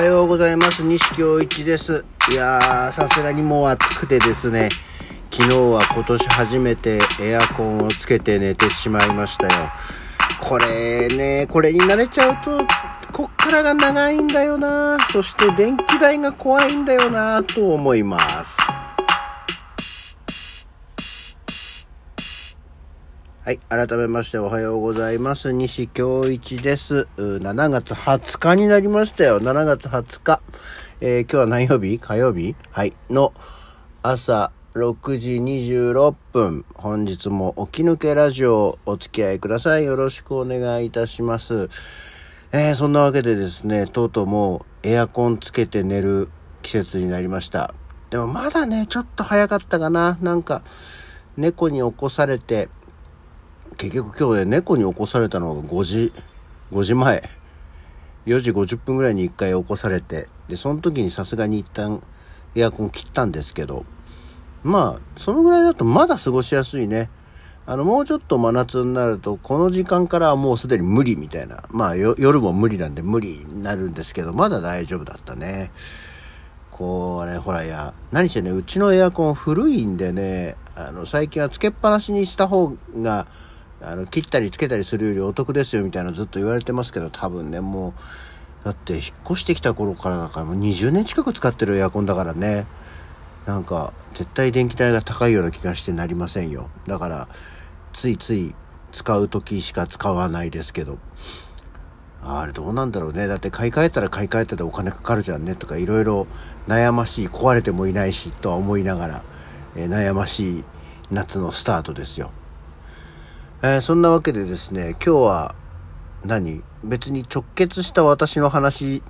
はようございます。西京一です。いやー、さすがにもう暑くてですね、昨日は今年初めてエアコンをつけて寝てしまいましたよ。これね、これに慣れちゃうと、こっからが長いんだよなそして電気代が怖いんだよなと思います。はい。改めましておはようございます。西京一です。7月20日になりましたよ。7月20日。えー今日は何曜日？火曜日？はい。の朝6時26分。本日も起き抜けラジオお付き合いください。よろしくお願いいたします。えーそんなわけでですね、とうとうもうエアコンつけて寝る季節になりました。でもまだね、ちょっと早かったかな。なんか、猫に起こされて、結局今日ね、猫に起こされたのが5時、5時前。4時50分ぐらいに1回起こされて、で、その時にさすがに一旦エアコン切ったんですけど、まあ、そのぐらいだとまだ過ごしやすいね。あの、もうちょっと真夏になると、この時間からはもうすでに無理みたいな。まあ、夜も無理なんで無理になるんですけど、まだ大丈夫だったね。こうね、ほら、いや、何してね、うちのエアコン古いんでね、あの、最近はつけっぱなしにした方が、あの、切ったりつけたりするよりお得ですよみたいなずっと言われてますけど、多分ね、もう、だって引っ越してきた頃からだからもう20年近く使ってるエアコンだからね。なんか、絶対電気代が高いような気がしてなりませんよ。だから、ついつい使う時しか使わないですけど。あれどうなんだろうね。だって買い替えたら買い替えたでお金かかるじゃんねとかいろいろ悩ましい、壊れてもいないしとは思いながら、えー悩ましい夏のスタートですよ。えーそんなわけでですね、今日は何？別に直結した私の話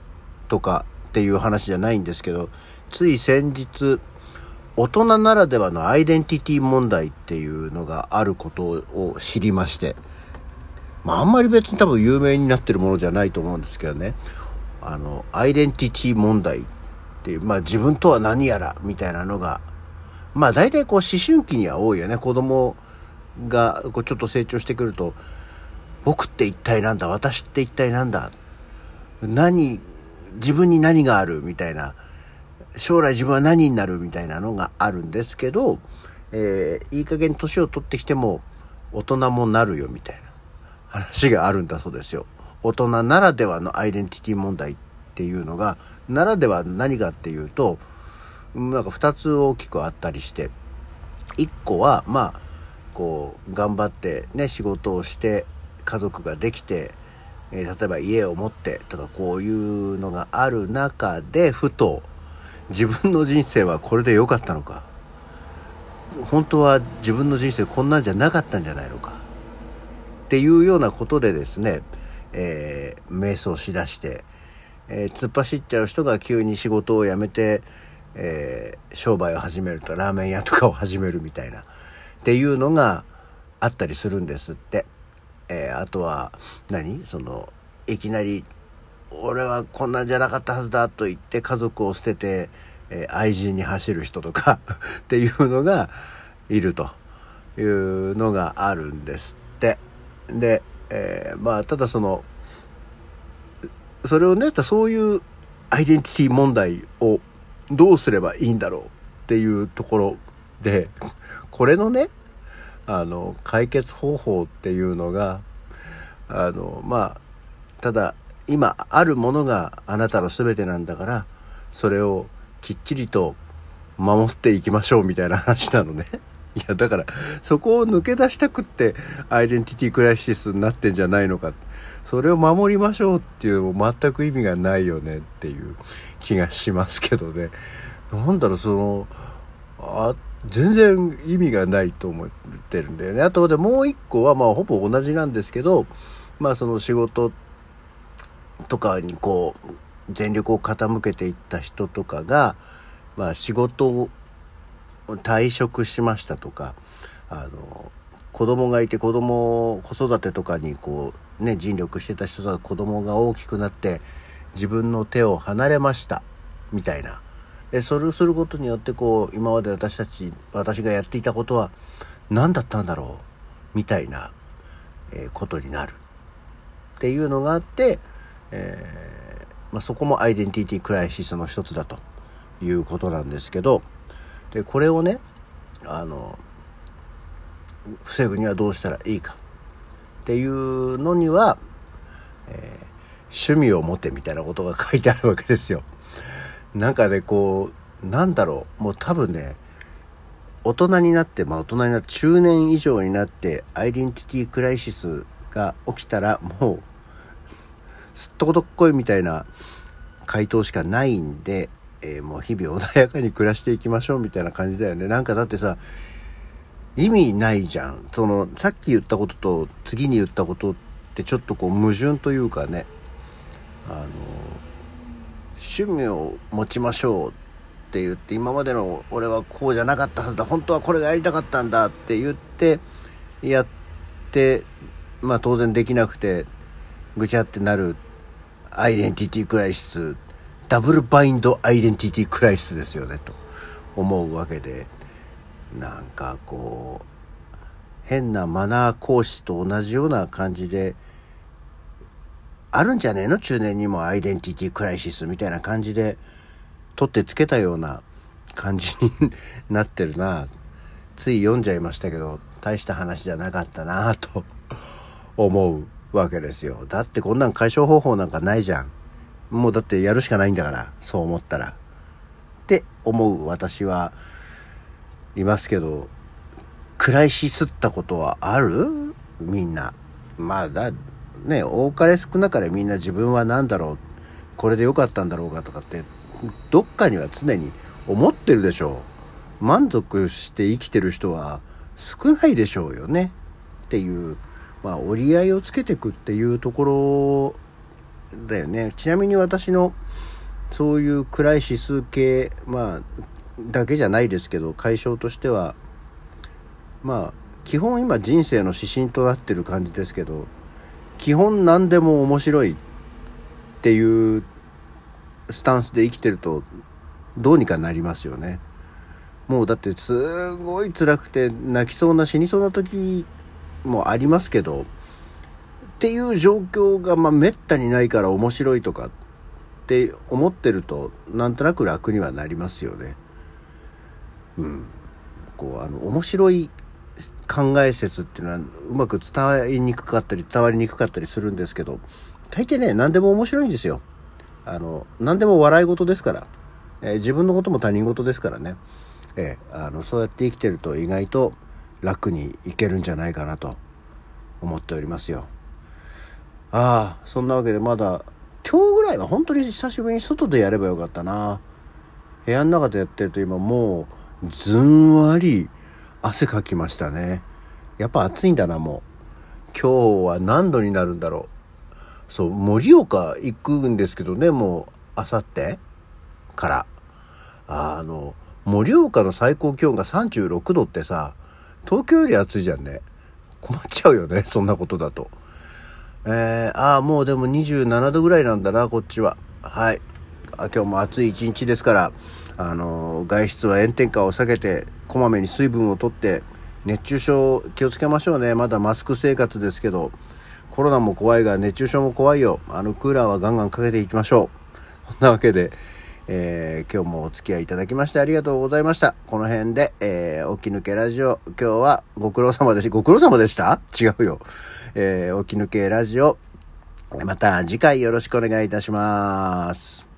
とかっていう話じゃないんですけど、つい先日、大人ならではのアイデンティティ問題っていうのがあることを知りまして、まああんまり別に多分有名になってるものじゃないと思うんですけどね、あの、アイデンティティ問題っていう、まあ自分とは何やらみたいなのが、まあ大体こう思春期には多いよね、子供がこうちょっと成長してくると、僕って一体なんだ？私って一体なんだ？何、自分に何がある？みたいな、将来自分は何になる？みたいなのがあるんですけど、えーいい加減年を取ってきても大人もなるよみたいな。話があるんだそうですよ。大人ならではのアイデンティティ問題っていうのが、ならでは何かっていうと、なんか二つ大きくあったりして、一個は、まあ、こう、頑張ってね、仕事をして、家族ができて、えー例えば家を持ってとかこういうのがある中で、ふと、自分の人生はこれで良かったのか。本当は自分の人生こんなんじゃなかったんじゃないのか。っていうようなことでですね、えー瞑想しだして、えー突っ走っちゃう人が急に仕事を辞めて、えー商売を始めるとラーメン屋とかを始めるみたいなっていうのがあったりするんですって。えーあとは何？そのいきなり俺はこんなんじゃなかったはずだと言って家族を捨てて、えー愛人に走る人とか っていうのがいるというのがあるんですって。で、えーまあただそのそれをねそういうアイデンティティ問題をどうすればいいんだろうっていうところでこれのねあの解決方法っていうのがあのまあただ今あるものがあなたの全てなんだからそれをきっちりと守っていきましょうみたいな話なのね。いやだからそこを抜け出したくってアイデンティティクライシスになってんじゃないのかそれを守りましょうっていうのも全く意味がないよねっていう気がしますけどねなんだろうその全然意味がないと思ってるんだよね。あとでもう一個はまあほぼ同じなんですけどまあその仕事とかにこう全力を傾けていった人とかがまあ仕事を退職しましたとかあの子供がいて子供子育てとかにこうね尽力してた人が子供が大きくなって自分の手を離れましたみたいな。でそれをすることによってこう今まで私たち私がやっていたことは何だったんだろうみたいな、えことになるっていうのがあって、えーまあ、そこもアイデンティティクライシスの一つだということなんですけどでこれをねあの防ぐにはどうしたらいいかっていうのには、えー、趣味を持てみたいなことが書いてあるわけですよ。なんかねこうなんだろうもう多分ね大人になってまあ大人になって中年以上になってアイデンティティクライシスが起きたらもうすっとことっこいみたいな回答しかないんで、えー、もう日々穏やかに暮らしていきましょうみたいな感じだよね。なんかだってさ、意味ないじゃん。その、さっき言ったことと次に言ったことってちょっとこう矛盾というかね、あの、趣味を持ちましょうって言って、今までの俺はこうじゃなかったはずだ、本当はこれがやりたかったんだって言って、やって、まあ当然できなくて、ぐちゃってなるアイデンティティクライシス、ダブルバインドアイデンティティクライシスですよね、と思うわけで、なんかこう、変なマナー講師と同じような感じで、あるんじゃねえの？中年にもアイデンティティクライシスみたいな感じで、取ってつけたような感じになってるな。つい読んじゃいましたけど、大した話じゃなかったなと 思うわけですよ。だってこんなん解消方法なんかないじゃん。もうだってやるしかないんだから、そう思ったら。って思う私はいますけど、暗いしすったことはある？みんな。まあだ、ね、多かれ少なかれみんな自分は何だろう、これで良かったんだろうかとかって、どっかには常に思ってるでしょう。満足して生きてる人は少ないでしょうよね。っていうまあ、折り合いをつけていくっていうところだよね。ちなみに私のそういうクライシス系、まあ、だけじゃないですけど、解消としては、まあ、基本今人生の指針となってる感じですけど、基本何でも面白いっていうスタンスで生きてると、どうにかなりますよね。もうだってすごい辛くて泣きそうな死にそうな時もありますけどっていう状況がまあめったにないから面白いとかって思ってるとなんとなく楽にはなりますよね。うん、こうあの面白い考え説っていうのはうまく伝わりにくかったり伝わりにくかったりするんですけど大抵ね何でも面白いんですよ。あの何でも笑い事ですから、えー、自分のことも他人事ですからね、えー、あのそうやって生きてると意外と楽にいけるんじゃないかなと思っておりますよ。ああ、そんなわけでまだ、今日ぐらいは本当に久しぶりに外でやればよかったな。部屋の中でやってると今もう、ずんわり汗かきましたね。やっぱ暑いんだな、もう。今日は何度になるんだろう。そう、盛岡行くんですけどね、もう、あさってから。あの、盛岡の最高気温が36度ってさ、東京より暑いじゃんね。困っちゃうよね、そんなことだと。えー、ああ、もうでも27度ぐらいなんだな、こっちは。はい。あ今日も暑い一日ですから、あの、外出は炎天下を避けて、こまめに水分をとって、熱中症気をつけましょうね。まだマスク生活ですけど、コロナも怖いが熱中症も怖いよ。あのクーラーはガンガンかけていきましょう。そんなわけで、えー、今日もお付き合いいただきましてありがとうございました。この辺で、えー、起き抜けラジオ、今日はご苦労様でし、ご苦労様でした？違うよ。えー、起き抜けラジオ、また次回よろしくお願いいたします。